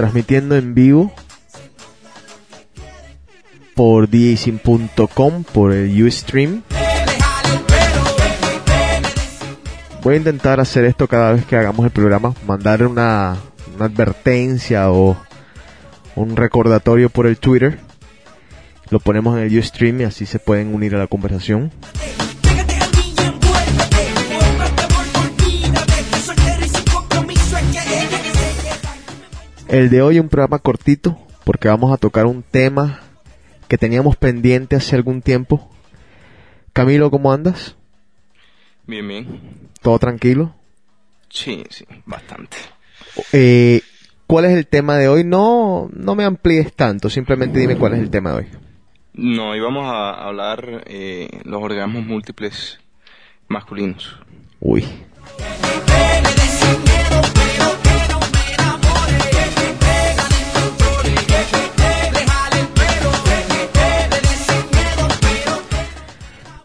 Transmitiendo en vivo por djsin.com, por el Ustream. Voy a intentar hacer esto cada vez que hagamos el programa, mandar una, una advertencia o un recordatorio por el Twitter. Lo ponemos en el Ustream y así se pueden unir a la conversación. El de hoy un programa cortito porque vamos a tocar un tema que teníamos pendiente hace algún tiempo. Camilo, ¿cómo andas? Bien, bien. ¿Todo tranquilo? Sí, sí, bastante. Eh, ¿Cuál es el tema de hoy? No, no me amplíes tanto, simplemente dime cuál es el tema de hoy. No, íbamos a hablar eh, los orgasmos múltiples masculinos. Uy.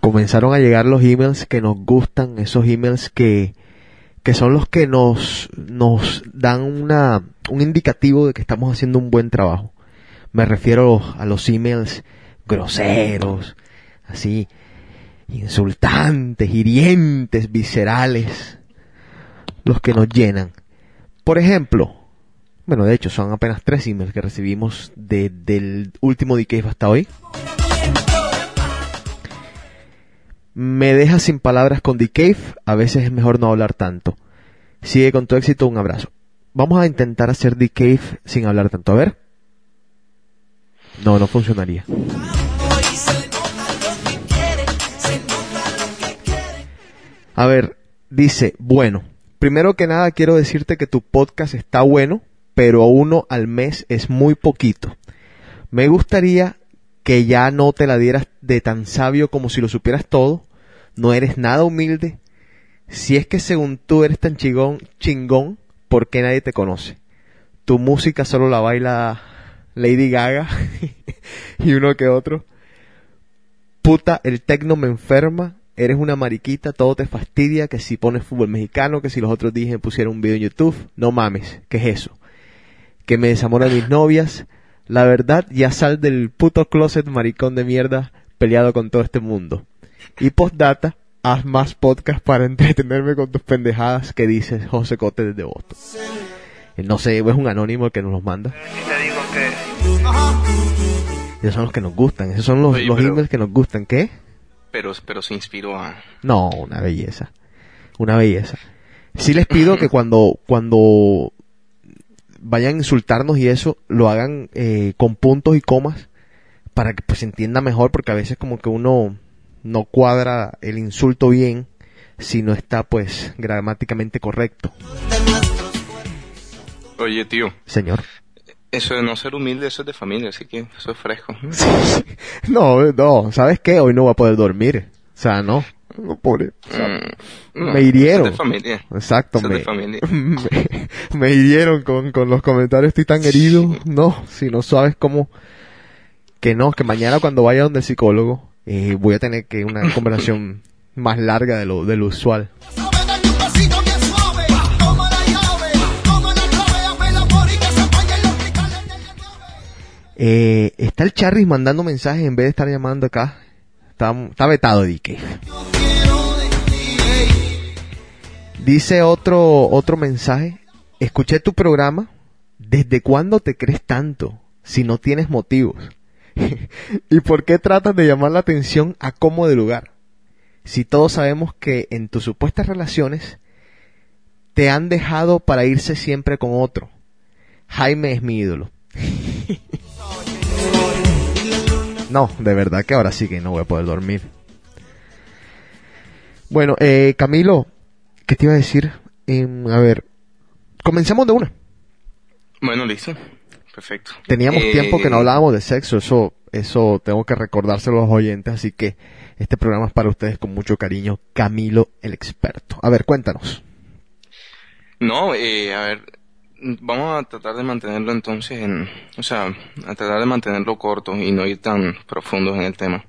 Comenzaron a llegar los emails que nos gustan, esos emails que, que son los que nos, nos dan una, un indicativo de que estamos haciendo un buen trabajo. Me refiero a los emails groseros, así, insultantes, hirientes, viscerales, los que nos llenan. Por ejemplo, bueno, de hecho son apenas tres emails que recibimos desde el último Decave hasta hoy. Me deja sin palabras con Decave, a veces es mejor no hablar tanto. Sigue con tu éxito, un abrazo. Vamos a intentar hacer Decave sin hablar tanto, a ver. No, no funcionaría. A ver, dice, bueno, primero que nada quiero decirte que tu podcast está bueno, pero uno al mes es muy poquito. Me gustaría que ya no te la dieras de tan sabio como si lo supieras todo. No eres nada humilde. Si es que según tú eres tan chingón, chingón, ¿por qué nadie te conoce? Tu música solo la baila Lady Gaga y uno que otro. Puta, el tecno me enferma. Eres una mariquita, todo te fastidia, que si pones fútbol mexicano, que si los otros días pusieron un video en YouTube, no mames, ¿qué es eso? Que me desamora mis novias, la verdad, ya sal del puto closet maricón de mierda peleado con todo este mundo. Y postdata, haz más podcast para entretenerme con tus pendejadas que dices José Cote desde Boston. Eh, No sé, es un anónimo el que nos los manda. Esos son los que nos gustan, esos son los, Oye, los pero- emails que nos gustan. ¿Qué? Pero, pero se inspiró a... No, una belleza. Una belleza. Sí les pido que cuando, cuando vayan a insultarnos y eso, lo hagan eh, con puntos y comas para que pues se entienda mejor, porque a veces como que uno no cuadra el insulto bien si no está pues gramáticamente correcto. Oye, tío, Señor. eso de no ser humilde, eso es de familia, así que eso es fresco. No, no, ¿sabes qué? Hoy no voy a poder dormir. O sea, no. No, pobre. O sea, Mm, no, me hirieron. Eso es de familia. Exacto, Eso es me, de familia. me, me hirieron con, con los comentarios, estoy tan herido. No, si no sabes cómo, que no, que mañana cuando vaya donde el psicólogo, eh, voy a tener que una conversación más larga de lo, de lo usual. Eh, está el Charris mandando mensajes en vez de estar llamando acá. Está, está vetado, Dique. Dice otro, otro mensaje. Escuché tu programa. ¿Desde cuándo te crees tanto? Si no tienes motivos. ¿Y por qué tratas de llamar la atención a cómo de lugar? Si todos sabemos que en tus supuestas relaciones te han dejado para irse siempre con otro. Jaime es mi ídolo. No, de verdad que ahora sí que no voy a poder dormir. Bueno, eh, Camilo, ¿qué te iba a decir? Em, a ver, comencemos de una. Bueno, listo. Perfecto. Teníamos Eh, tiempo que no hablábamos de sexo, eso, eso tengo que recordárselo a los oyentes, así que este programa es para ustedes con mucho cariño. Camilo, el experto. A ver, cuéntanos. No, eh, a ver, vamos a tratar de mantenerlo entonces en, o sea, a tratar de mantenerlo corto y no ir tan profundos en el tema.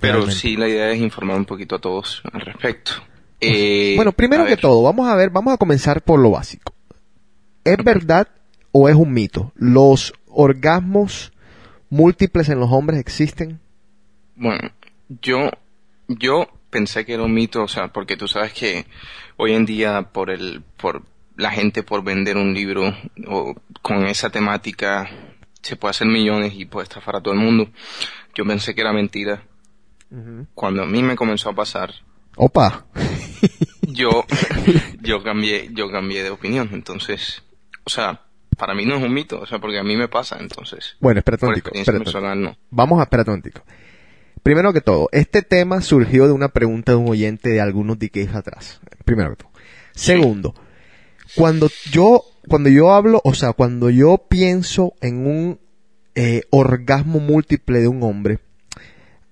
Pero sí, la idea es informar un poquito a todos al respecto. Eh, Bueno, primero que todo, vamos a ver, vamos a comenzar por lo básico. ¿Es verdad o es un mito? ¿Los orgasmos múltiples en los hombres existen? Bueno, yo, yo pensé que era un mito, o sea, porque tú sabes que hoy en día por el, por la gente por vender un libro o con esa temática se puede hacer millones y puede estafar a todo el mundo. Yo pensé que era mentira. Cuando a mí me comenzó a pasar, Opa. yo, yo cambié, yo cambié de opinión. Entonces, o sea, para mí no es un mito, o sea, porque a mí me pasa, entonces. Bueno, espérate un personal, no. Vamos a esperar un. Primero que todo, este tema surgió de una pregunta de un oyente de algunos decades atrás. Primero que todo. Segundo, cuando yo, cuando yo hablo, o sea, cuando yo pienso en un eh, orgasmo múltiple de un hombre,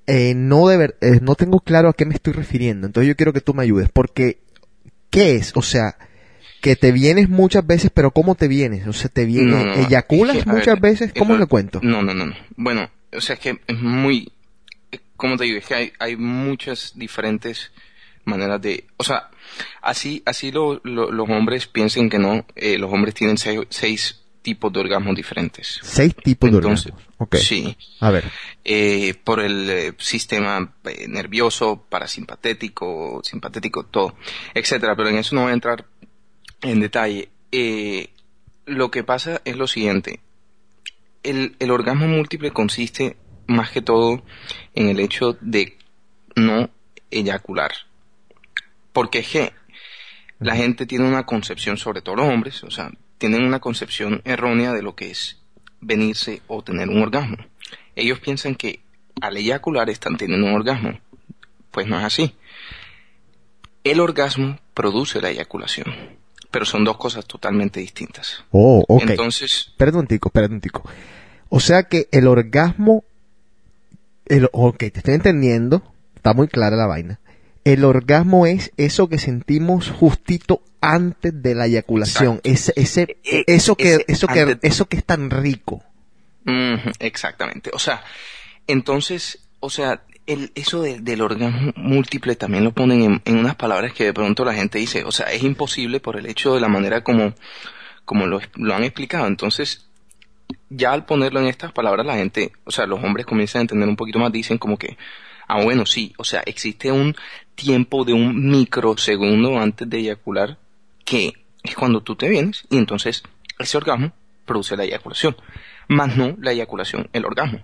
eh, no de eh, no tengo claro a qué me estoy refiriendo. Entonces yo quiero que tú me ayudes, porque ¿qué es? O sea, que te vienes muchas veces, pero ¿cómo te vienes? O sea, te vienes, No, eyaculas Es que, a muchas ver, veces, ¿cómo eso- le cuento? No, no, no, no. Bueno, o sea, es que es muy, ¿cómo te digo? Es que hay, hay muchas diferentes maneras de, o sea, así, así lo- lo- los hombres piensen que no, eh, los hombres tienen seis, seis tipos de orgasmos diferentes. Seis tipos de orgasmos. Ok. sí, A ver. eh, por el eh, sistema eh, nervioso, parasimpatético, simpatético, todo, etcétera. Pero en eso no voy a entrar en detalle. Eh, lo que pasa es lo siguiente. El, el orgasmo múltiple consiste más que todo en el hecho de no eyacular. Porque es que la gente tiene una concepción, sobre todo los hombres, o sea, tienen una concepción errónea de lo que es venirse o tener un orgasmo. Ellos piensan que al eyacular están teniendo un orgasmo. Pues no es así. El orgasmo produce la eyaculación, pero son dos cosas totalmente distintas. Oh, ok. Entonces, un tico, un tico. O sea que el orgasmo... El, ok, te estoy entendiendo. Está muy clara la vaina. El orgasmo es eso que sentimos justito antes de la eyaculación. Ese, ese, E- eso que, ese eso que, eso que es tan rico. Exactamente. O sea, entonces, o sea, el, eso de- del orgasmo múltiple también lo ponen en, en unas palabras que de pronto la gente dice, o sea, es imposible por el hecho de la manera como, como lo, lo han explicado. Entonces, ya al ponerlo en estas palabras, la gente, o sea, los hombres comienzan a entender un poquito más, dicen como que, ah, bueno, sí, o sea, existe un tiempo de un microsegundo antes de eyacular que es cuando tú te vienes y entonces ese orgasmo produce la eyaculación, más no la eyaculación, el orgasmo,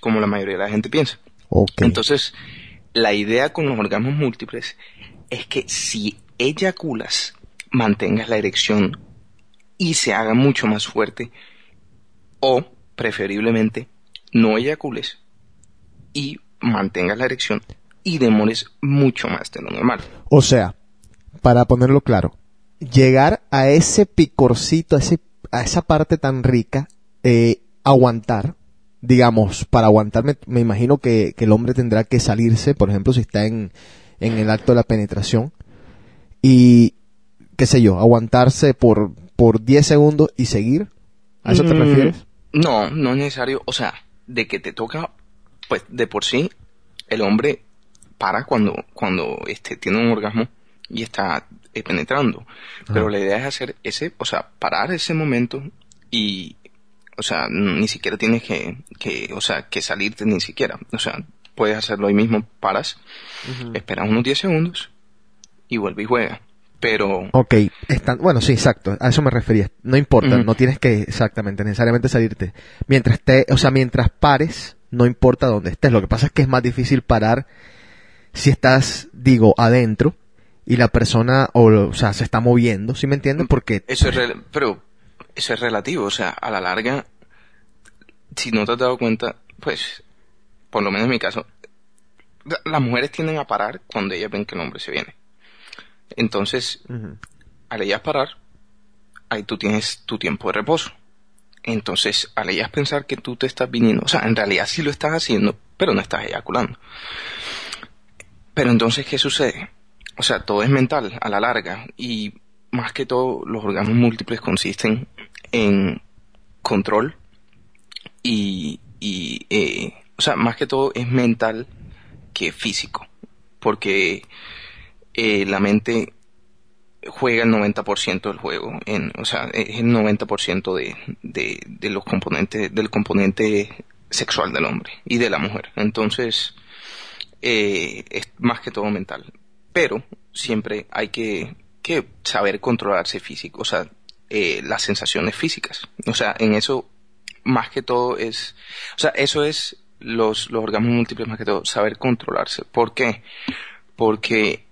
como la mayoría de la gente piensa. Entonces, la idea con los orgasmos múltiples es que si eyaculas, mantengas la erección y se haga mucho más fuerte, o preferiblemente no eyacules y mantengas la erección y demores mucho más de lo normal. O sea, para ponerlo claro, llegar a ese picorcito, a, ese, a esa parte tan rica, eh, aguantar, digamos, para aguantar me, imagino que, que el hombre tendrá que salirse, por ejemplo, si está en, en el acto de la penetración, y, qué sé yo, aguantarse por, por 10 segundos y seguir. ¿A eso te Mm, refieres? No, no es necesario. O sea, de que te toca, pues de por sí, el hombre para cuando, cuando este, tiene un orgasmo y está eh, penetrando. Pero la idea es hacer ese, o sea, parar ese momento y, o sea, ni siquiera tienes que, que, o sea, que salirte ni siquiera. O sea, puedes hacerlo ahí mismo, paras, esperas unos 10 segundos y vuelve y juega. Pero, Ok, están, bueno, sí, exacto, a eso me refería. No importa, no tienes que exactamente, necesariamente salirte. Mientras te, o sea, mientras pares, no importa dónde estés. Lo que pasa es que es más difícil parar si estás, digo, adentro y la persona, o, o sea, se está moviendo, ¿sí me entiendes? Porque Eso es, rel- pero eso es relativo, o sea, a la larga, si no te has dado cuenta, pues, por lo menos en mi caso, la- las mujeres tienden a parar cuando ellas ven que el hombre se viene. Entonces, Ujú. al ellas parar, ahí tú tienes tu tiempo de reposo. Entonces, al ellas pensar que tú te estás viniendo, o sea, en realidad sí lo estás haciendo, pero no estás eyaculando. Pero entonces, ¿qué sucede? O sea, todo es mental a la larga y más que todo los orgasmos múltiples consisten en control y, y eh, o sea, más que todo es mental que físico, porque eh, la mente juega el 90% del juego, en, o sea, es el 90% de, de, de los componentes, del componente sexual del hombre y de la mujer. Entonces, eh, es más que todo mental. Pero siempre hay que, que saber controlarse físico, o sea, eh, las sensaciones físicas. O sea, en eso más que todo es, o sea, eso es los, los orgasmos múltiples más que todo, saber controlarse. ¿Por qué? Porque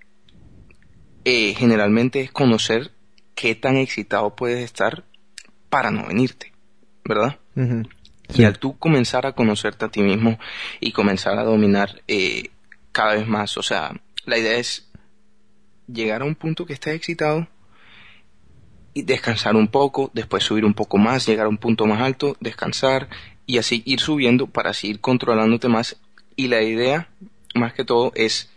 eh, generalmente es conocer qué tan excitado puedes estar para no venirte, ¿verdad? Y al tú comenzar a conocerte a ti mismo y comenzar a dominar eh, cada vez más, o sea, la idea es llegar a un punto que estés excitado y descansar un poco, después subir un poco más, llegar a un punto más alto, descansar y así ir subiendo para así ir controlándote más. Y la idea, más que todo, es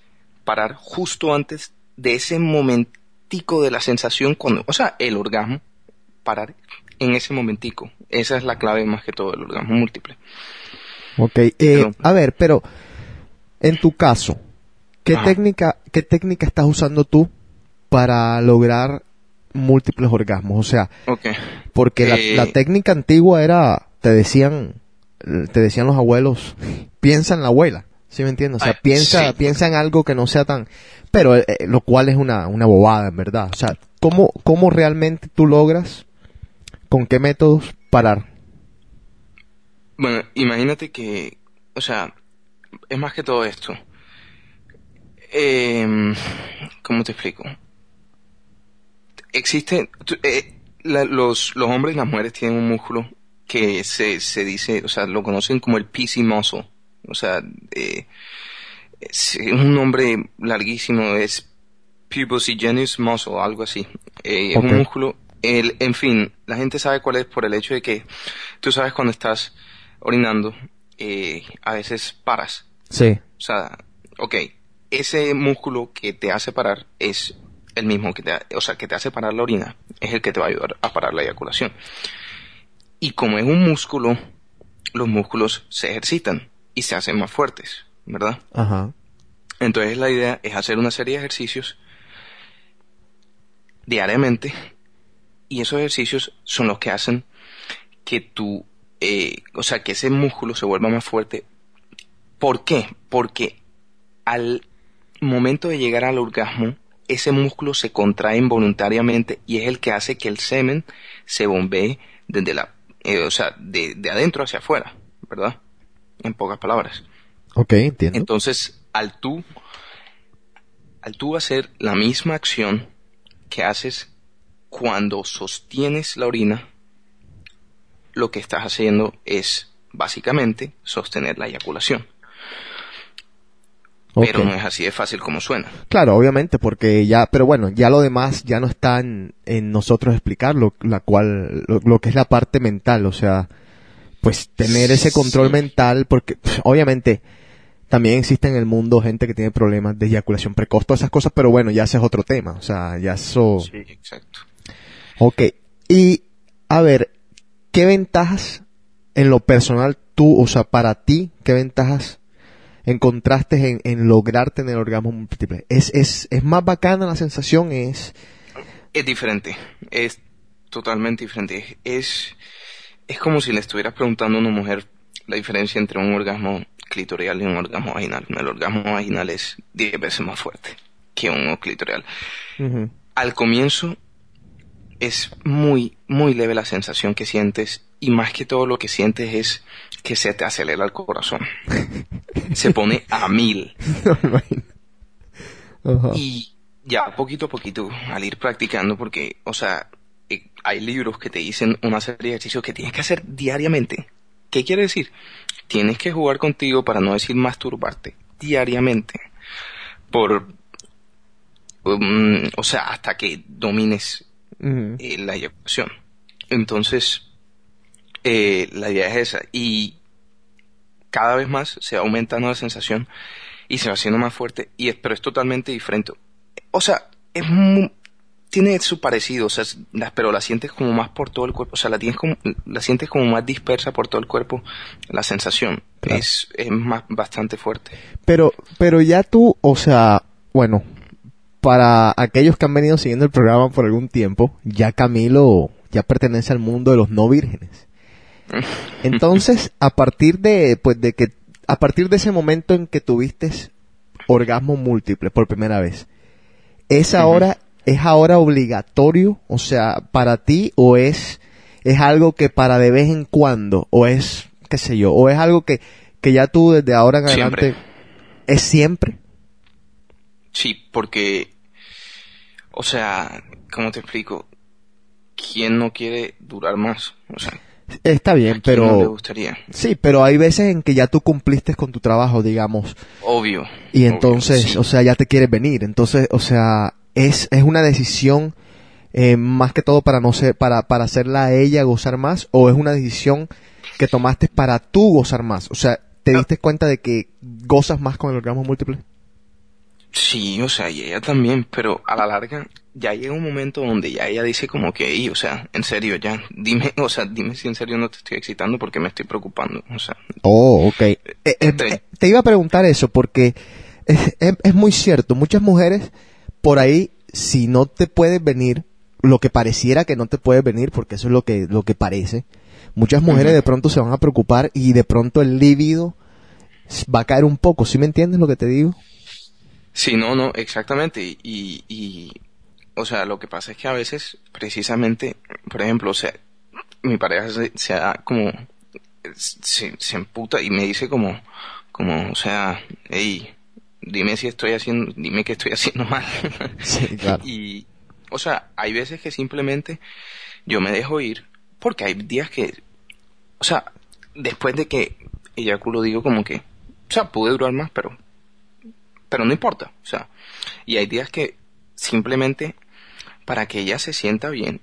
parar justo antes de ese momentico de la sensación, cuando, o sea, el orgasmo, parar en ese momentico. Esa es la clave más que todo del orgasmo múltiple. Ok, eh, Pero- a ver, pero en tu caso, ¿qué Ajá. técnica, qué técnica estás usando tú para lograr múltiples orgasmos? O sea, porque la, Eh, la técnica antigua era, te decían, te decían los abuelos, piensa en la abuela, ¿sí me entiendes? O sea, Ay, piensa, sí. piensa en algo que no sea tan, pero eh, eh, lo cual es una, una bobada, en verdad. O sea, ¿cómo, cómo realmente tú logras, con qué métodos parar? Bueno, imagínate que, o sea, es más que todo esto. Eh, ¿Cómo te explico? Existe, tú- eh, la- los, los hombres y las mujeres tienen un músculo que se, se dice, o sea, lo conocen como el PC muscle. O sea, eh, es un nombre larguísimo, es pubocygenous muscle, algo así. Eh. Es un músculo, el, en fin, la gente sabe cuál es por el hecho de que tú sabes cuando estás orinando, eh, a veces paras. Sí. O sea, ok, ese músculo que te hace parar es el mismo que te, o sea, que te hace parar la orina, es el que te va a ayudar a parar la eyaculación. Y como es un músculo, los músculos se ejercitan y se hacen más fuertes, ¿verdad? Ajá. Entonces la idea es hacer una serie de ejercicios diariamente y esos ejercicios son los que hacen que tu, eh, o sea, que ese músculo se vuelva más fuerte. ¿Por qué? Porque al momento de llegar al orgasmo, ese músculo se contrae involuntariamente y es el que hace que el semen se bombee desde la, eh, o sea, de, de adentro hacia afuera, ¿verdad? En pocas palabras. Ok, entiendo. Entonces, al tú, al tú hacer la misma acción que haces cuando sostienes la orina, lo que estás haciendo es básicamente sostener la eyaculación. Pero no es así de fácil como suena. Claro, obviamente, porque ya, pero bueno, ya lo demás ya no está en, en nosotros explicarlo, la cual, lo, lo que es la parte mental, o sea, pues tener ese control Sí. mental, porque pf, obviamente también existe en el mundo gente que tiene problemas de eyaculación precoz, todas esas cosas, pero bueno, ya ese es otro tema, o sea, ya eso, Sí, exacto. ok. Y, a ver, ¿qué ventajas en lo personal tú, o sea, para ti, qué ventajas encontraste en, en lograr tener orgasmo múltiple? ¿Es, es, es más bacana la sensación? ¿Es, Es diferente, es totalmente diferente. Es, es como si le estuvieras preguntando a una mujer la diferencia entre un orgasmo clitorial y un orgasmo vaginal. El orgasmo vaginal es 10 veces más fuerte que un clitorial. Al comienzo es muy, muy leve la sensación que sientes y más que todo lo que sientes es que se te acelera el corazón. Se pone a mil. No. Y ya poquito a poquito, al ir practicando, porque, o sea, eh, hay libros que te dicen una serie de ejercicios que tienes que hacer diariamente. ¿Qué quiere decir? Tienes que jugar contigo para no decir masturbarte diariamente. Por, um, o sea, hasta que domines eh, la eyaculación. Entonces, eh, la idea es esa. Y cada vez más se va aumentando la sensación y se va haciendo más fuerte, y es, pero es totalmente diferente. O sea, es tiene su parecido, o sea, pero la sientes como más por todo el cuerpo, o sea, la tienes como, la sientes como más dispersa por todo el cuerpo, la sensación Claro. es, es más, bastante fuerte. Pero, pero ya tú, o sea, bueno, para aquellos que han venido siguiendo el programa por algún tiempo, ya Camilo ya pertenece al mundo de los no vírgenes. Entonces, a partir de, pues, de que, a partir de ese momento en que tuviste orgasmo múltiple por primera vez, ¿es ahora, es ahora obligatorio, o sea, para ti, o es, es algo que para de vez en cuando, o es, qué sé yo, o es algo que, que ya tú desde ahora en Siempre. adelante, es siempre? Sí, porque, o sea, ¿cómo te explico? ¿Quién no quiere durar más? O sea, Está bien, ¿a quién no le pero, gustaría? sí, pero hay veces en que ya tú cumpliste con tu trabajo, digamos, Obvio. y obvio, entonces, sí. o sea, ya te quieres venir. Entonces, o sea, es, es una decisión eh, más que todo para no ser, para, para hacerla a ella gozar más, o es una decisión que tomaste para tú gozar más. O sea, ¿te diste cuenta de que gozas más con el orgasmo múltiple? Sí, o sea, y ella también, pero a la larga ya llega un momento donde ya ella dice como que, "Ey, o sea, en serio, ya, dime, o sea, dime si en serio no te estoy excitando porque me estoy preocupando, o sea, Oh, ok. Eh, eh, eh, te iba a preguntar eso porque es, es- es muy cierto. Muchas mujeres por ahí, si no te puedes venir, lo que pareciera que no te puedes venir, porque eso es lo que, lo que parece, muchas mujeres de pronto se van a preocupar y de pronto el líbido va a caer un poco. ¿Sí me entiendes lo que te digo? Sí, no, no, exactamente. Y, y, y, o sea, lo que pasa es que a veces, precisamente, por ejemplo, o sea, mi pareja se, se da como, se, se emputa y me dice como, como, o sea, hey, dime si estoy haciendo, dime que estoy haciendo mal. Sí, claro. Y, o sea, hay veces que simplemente yo me dejo ir porque hay días que, o sea, después de que eyaculo digo como que, o sea, pude durar más, pero, pero no importa, o sea, y hay días que simplemente para que ella se sienta bien,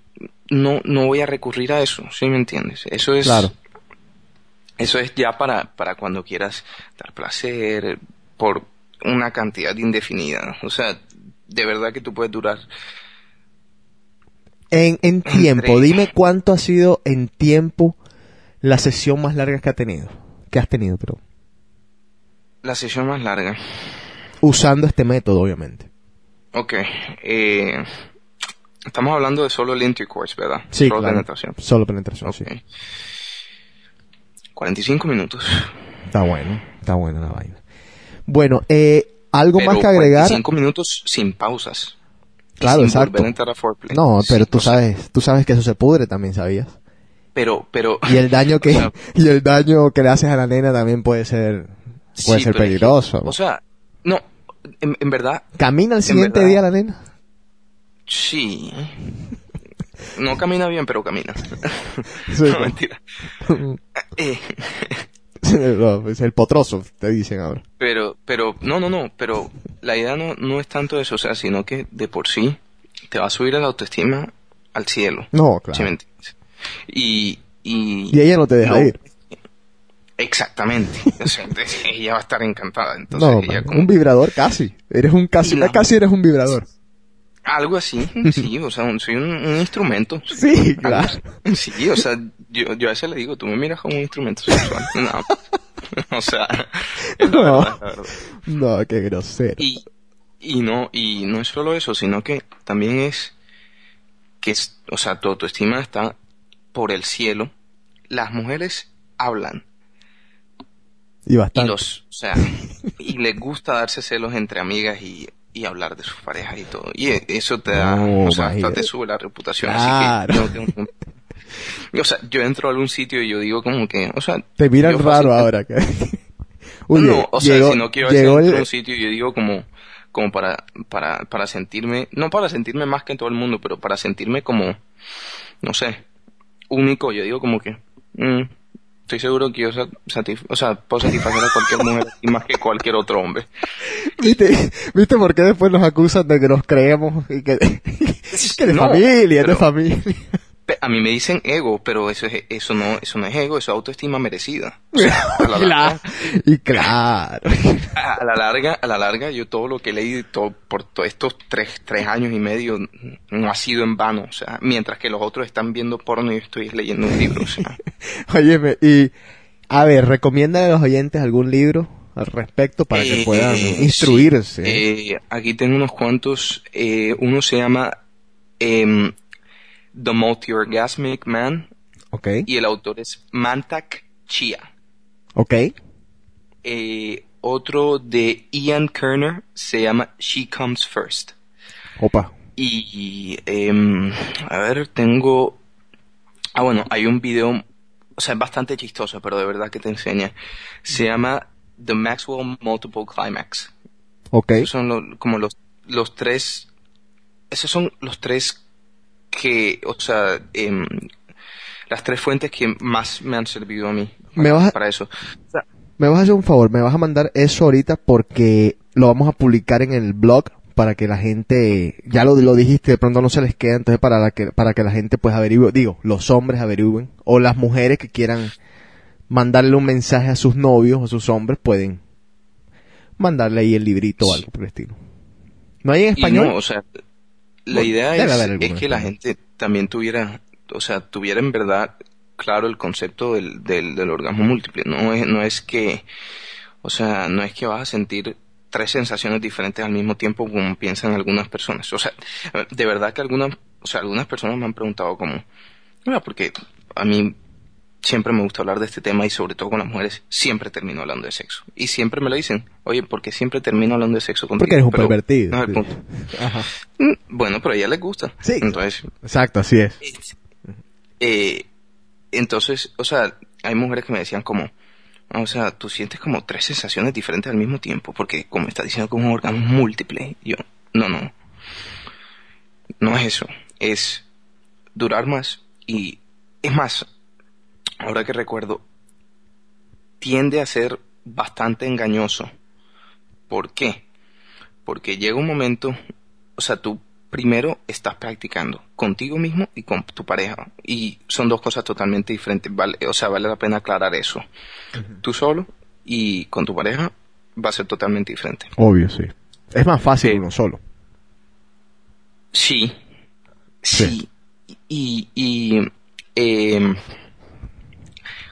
no, no voy a recurrir a eso, ¿sí me entiendes? Eso es, Claro. eso es ya para, para cuando quieras dar placer por una cantidad indefinida, o sea, de verdad que tú puedes durar En, en tiempo, Entre- dime cuánto ha sido en tiempo la sesión más larga que ha tenido. Que has tenido, pero la sesión más larga. usando este método, obviamente. Ok, eh, estamos hablando de solo el intercourse, ¿verdad? Sí, solo claro. penetración. Solo penetración, Ok. sí. 45 minutos. Está bueno, está buena la vaina. Bueno, eh, algo Pero más que agregar. 45 minutos sin pausas. Claro, sin exacto. a foreplay. No, pero tú sabes, tú sabes que eso se pudre también, ¿sabías? Pero, pero. Y el daño que o sea, y el daño que le haces a la nena también puede ser puede sí, ser pero es que, peligroso. O sea, no, en, en verdad, ¿Camina el siguiente verdad- día la nena? Sí. No camina bien, pero camina. Sí, no, mentira. Eh, es el potroso, te dicen ahora. Pero, pero, no, no, no, pero la idea no, no es tanto eso, o sea, sino que de por sí te va a subir la autoestima al cielo. No, ¿sí me claro. entiendes? Y, y, Y ella no te deja ir. Exactamente. O sea, ella va a estar encantada. Entonces No, ella man, como- un vibrador casi. Eres un casi, la- casi eres un vibrador. Algo así, sí, o sea, un- soy un, un instrumento. Sí, claro. así. Sí, o sea, yo, yo a veces le digo, tú me miras como un instrumento sexual. No. O sea, es la No. verdad, la verdad. No, qué grosero. Y, y no, y no es solo eso, sino que también es que, es, o sea, tu autoestima está por el cielo. Las mujeres hablan Y y bastante. los, o sea, y les gusta darse celos entre amigas y, y hablar de sus parejas y todo. Y e- eso te da, No, o sea, hasta te sube la reputación. Claro. Así que no o sea, yo entro a algún sitio y yo digo como que, o sea, Te miran raro ahora. que- Oye, no, o sea, llegó, yo a veces llegó entro a un sitio y yo digo como, como para, para, para sentirme, no para sentirme más que todo el mundo, pero para sentirme como, no sé, único. Yo digo como que, mm, estoy seguro que yo satisf- o sea, puedo satisfacer a cualquier mujer y más que cualquier otro hombre. ¿Viste, ¿Viste por qué después nos acusan de que nos creemos y que, que de No, familia, es de pero- familia. A mí me dicen ego, pero eso es, eso no, eso no es ego, eso es autoestima merecida. O sea, a la Claro. larga, Y claro. a la larga, a la larga, yo todo lo que he leído y todo, por todos estos tres, tres años y medio no ha sido en vano. O sea, mientras que los otros están viendo porno y yo estoy leyendo un libro. O sea, Óyeme, y a ver, recomiéndale a los oyentes algún libro al respecto para que Eh, puedan sí, instruirse. eh, aquí tengo unos cuantos. eh, uno se llama em, The Multi-Orgasmic Man ok, y el autor es Mantak Chia. ok, Eh, otro de Ian Kerner se llama She Comes First. opa, Y, em, a ver, tengo... Ah, bueno, hay un video, o sea, es bastante chistoso, pero de verdad que te enseña. Se llama The Maxwell Multiple Climax. ok, Esos son lo- como los, los tres, esos son los tres que, o sea, em, las tres fuentes que más me han servido a mí Me vas a- para eso. O sea, Me vas a hacer un favor, me vas a mandar eso ahorita porque lo vamos a publicar en el blog para que la gente, ya lo, lo dijiste, de pronto no se les queda, entonces para la que, para que la gente pues averigüe, digo, los hombres averigüen, o las mujeres que quieran mandarle un mensaje a sus novios, a sus hombres, pueden mandarle ahí el librito o algo por el estilo. ¿No hay en español? no, o sea, la Bueno, idea es, que la gente también tuviera, o sea, tuviera en verdad claro el concepto del, del, del orgasmo múltiple. No es, no es que, o sea, no es que vas a sentir tres sensaciones diferentes al mismo tiempo como piensan algunas personas. O sea, de verdad que algunas, o sea, algunas personas me han preguntado como, mira, porque a mí siempre me gusta hablar de este tema y sobre todo con las mujeres, siempre termino hablando de sexo. Y siempre me lo dicen, oye, porque siempre termino hablando de sexo contigo. Porque eres un Pero pervertido. No es el punto. Ajá. Mm, Bueno, pero a ella le gusta. Sí. Entonces, Exacto, así es. eh, entonces, o sea, hay mujeres que me decían como, o sea, tú sientes como tres sensaciones diferentes al mismo tiempo, porque como está diciendo que es un orgasmo múltiple, yo, no, no, no es eso, es durar más y, es más, ahora que recuerdo, tiende a ser bastante engañoso. ¿Por qué? Porque llega un momento, o sea, tú primero estás practicando contigo mismo y con tu pareja. Y son dos cosas totalmente diferentes. Vale, o sea, vale la pena aclarar eso. Tú solo y con tu pareja va a ser totalmente diferente. Obvio, sí. Es más fácil Sí. uno solo. Sí. Sí. Sí. Y, y eh,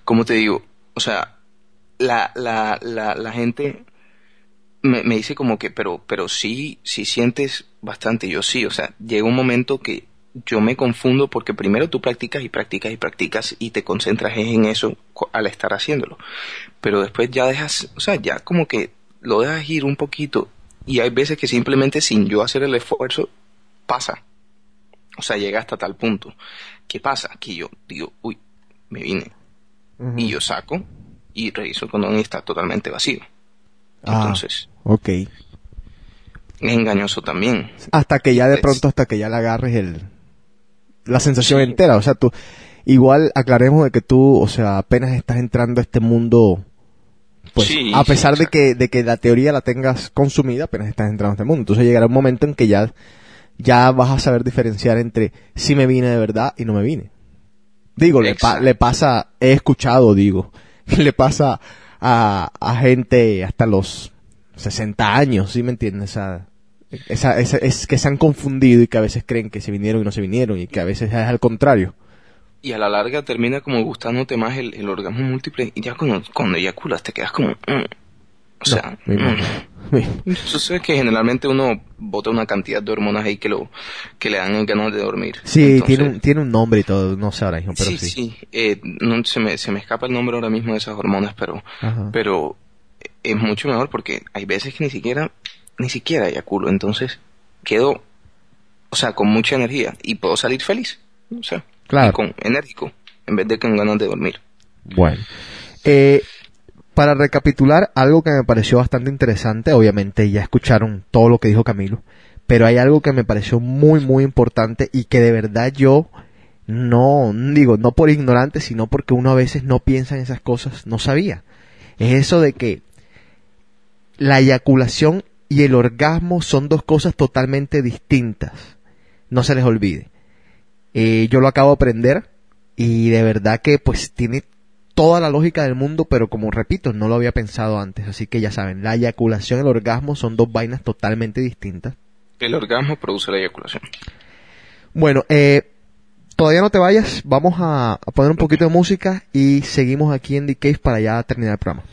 como te digo, o sea, la, la, la, la gente me, me dice como que, pero, pero sí, sí sientes bastante. Yo sí, o sea, llega un momento que yo me confundo porque primero tú practicas y practicas y practicas y te concentras en eso al estar haciéndolo. Pero después ya dejas, o sea, ya como que lo dejas ir un poquito y hay veces que simplemente sin yo hacer el esfuerzo pasa. O sea, llega hasta tal punto. ¿Qué pasa? Que yo digo, uy, me vine. Y yo saco y reviso el condón y está totalmente vacío. Ah. Entonces, Ok. es engañoso también. Hasta que ya de pronto, hasta que ya le agarres el, la sensación Sí. entera. O sea, tú, igual aclaremos de que tú, o sea, apenas estás entrando a este mundo, pues, Sí, a sí, pesar de que, de que la teoría la tengas consumida, apenas estás entrando a este mundo. Entonces llegará un momento en que ya, ya vas a saber diferenciar entre si me vine de verdad y no me vine. Digo, le, pa- le pasa, he escuchado, digo, le pasa a, a gente hasta los 60 años, ¿sí me entiendes? Esa, esa, esa- es que se han confundido y que a veces creen que se vinieron y no se vinieron y que a veces es al contrario. Y a la larga termina como gustándote más el, el orgasmo múltiple y ya cuando, cuando eyaculas te quedas como... mm. O sea, No, mm. Sabes que generalmente uno bota una cantidad de hormonas ahí que lo que le dan ganas de dormir. Sí, Entonces, tiene, un, tiene un nombre y todo, no sé ahora mismo, pero sí, sí. sí. Eh, no, se, me, se me escapa el nombre ahora mismo de esas hormonas, pero, Ajá. pero es mucho mejor porque hay veces que ni siquiera, ni siquiera eyaculo. Entonces quedo, o sea, con mucha energía y puedo salir feliz. O sea, Claro. con enérgico en vez de con ganas de dormir. Bueno. Eh, para recapitular, algo que me pareció bastante interesante, obviamente ya escucharon todo lo que dijo Camilo, pero hay algo que me pareció muy, muy importante y que de verdad yo no, digo, no por ignorante, sino porque uno a veces no piensa en esas cosas, no sabía. Es eso de que la eyaculación y el orgasmo son dos cosas totalmente distintas. no se les olvide. Eh, yo lo acabo de aprender y de verdad que pues tiene toda la lógica del mundo, pero como repito, no lo había pensado antes. Así que ya saben, la eyaculación y el orgasmo son dos vainas totalmente distintas. El orgasmo produce la eyaculación. Bueno, eh, todavía no te vayas, vamos a, a poner un poquito de música y seguimos aquí en The Cave para ya terminar el programa.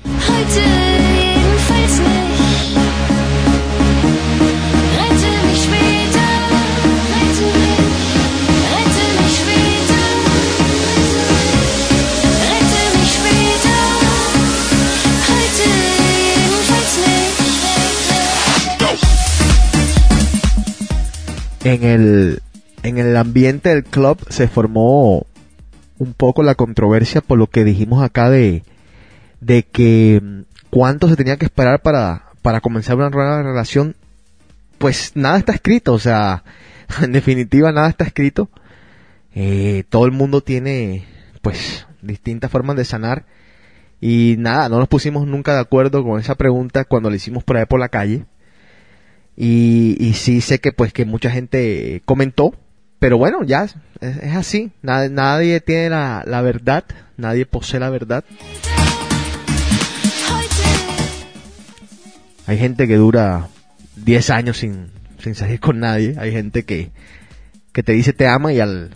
En el, en el ambiente del club se formó un poco la controversia por lo que dijimos acá de, de que mm, cuánto se tenía que esperar para, para comenzar una nueva relación. Pues nada está escrito, o sea, en definitiva nada está escrito. Eh, todo el mundo tiene, pues, distintas formas de sanar. Y nada, no nos pusimos nunca de acuerdo con esa pregunta cuando la hicimos por ahí por la calle. Y, y sí sé que pues que mucha gente comentó, pero bueno, ya es, así. Na- nadie tiene la, la verdad, nadie posee la verdad. Hay gente que dura 10 años sin, sin salir con nadie. Hay gente que, que te dice te ama y al,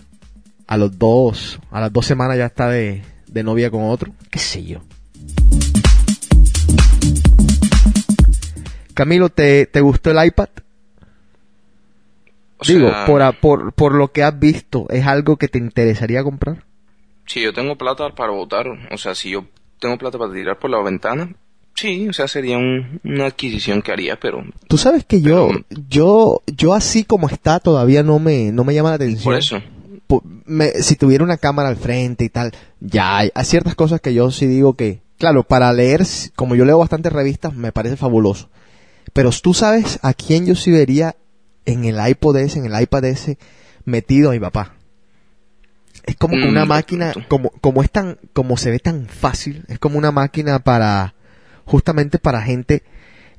a los dos, a las dos semanas ya está de, de novia con otro. ¿Qué sé yo? Camilo, ¿te, te gustó el iPad? O Digo, sea, por, por, por lo que has visto, ¿es algo que te interesaría comprar? si yo tengo plata para votar, o sea, si yo tengo plata para tirar por la ventana, sí, o sea, sería un- una adquisición que haría, pero Tú sabes que yo, Pero- yo, yo así como está todavía no me, no me llama la atención. por eso. me- si tuviera una cámara al frente y tal, ya hay, hay ciertas cosas que yo sí digo que, claro, para leer, como yo leo bastantes revistas, me parece fabuloso. Pero tú sabes a quién yo sí vería en el iPod ese, en el iPad ese, metido a mi papá. Es como que Mm, una de máquina, como, como es tan, como se ve tan fácil, es como una máquina para, justamente para gente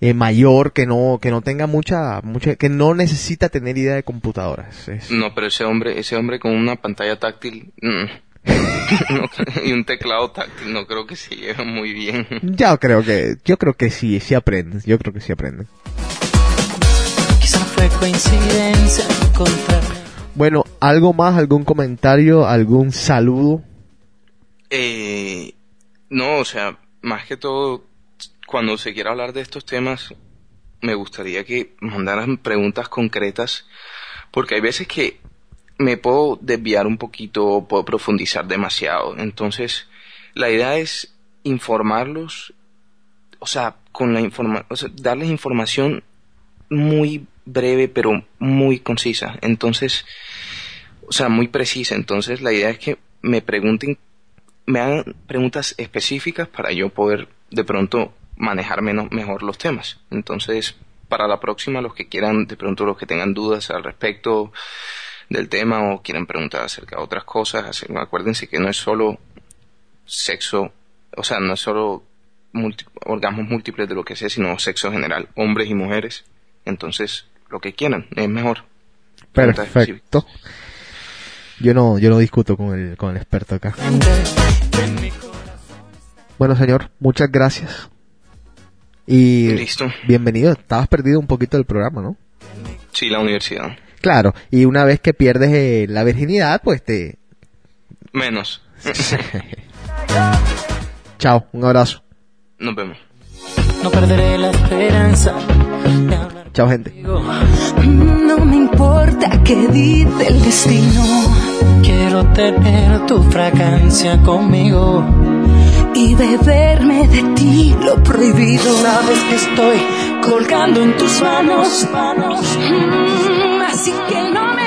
eh, mayor que no, que no tenga mucha, mucha, que no necesita tener idea de computadoras. Es- No, pero ese hombre, ese hombre con una pantalla táctil mm, y un teclado táctil, no creo que se lleve muy bien. Ya creo que, yo creo que sí, sí aprenden, yo creo que sí aprenden. Quizá fue coincidencia encontrarme. Bueno, ¿algo más? ¿Algún comentario? ¿Algún saludo? Eh, no, o sea, más que todo, cuando se quiera hablar de estos temas, me gustaría que mandaran preguntas concretas, porque hay veces que me puedo desviar un poquito puedo profundizar demasiado. Entonces, la idea es informarlos, o sea, con la informa o sea, darles información muy breve pero muy concisa. Entonces, o sea, muy precisa. Entonces, la idea es que me pregunten, me hagan preguntas específicas para yo poder de pronto manejar menos, mejor los temas. Entonces, para la próxima, los que quieran, de pronto los que tengan dudas al respecto del tema o quieran preguntar acerca de otras cosas, así- acuérdense que no es solo sexo, o sea, no es solo multi- orgasmos múltiples de lo que sea, sino sexo general, hombres y mujeres. Entonces, lo que quieran, es mejor. Perfecto. Yo no, yo no discuto con el, con el experto acá. Bueno, señor, muchas gracias. Y Listo. bienvenido. Estabas perdido un poquito del programa, ¿no? Sí, la universidad. Claro, y una vez que pierdes eh, la virginidad, pues te... Menos. Chao, un abrazo. Nos vemos. No perderé la esperanza de hablar Chao, gente. No me importa qué dice el destino Quiero tener tu fragancia conmigo. y beberme de ti lo prohibido. Sabes que estoy colgando en tus manos así que no me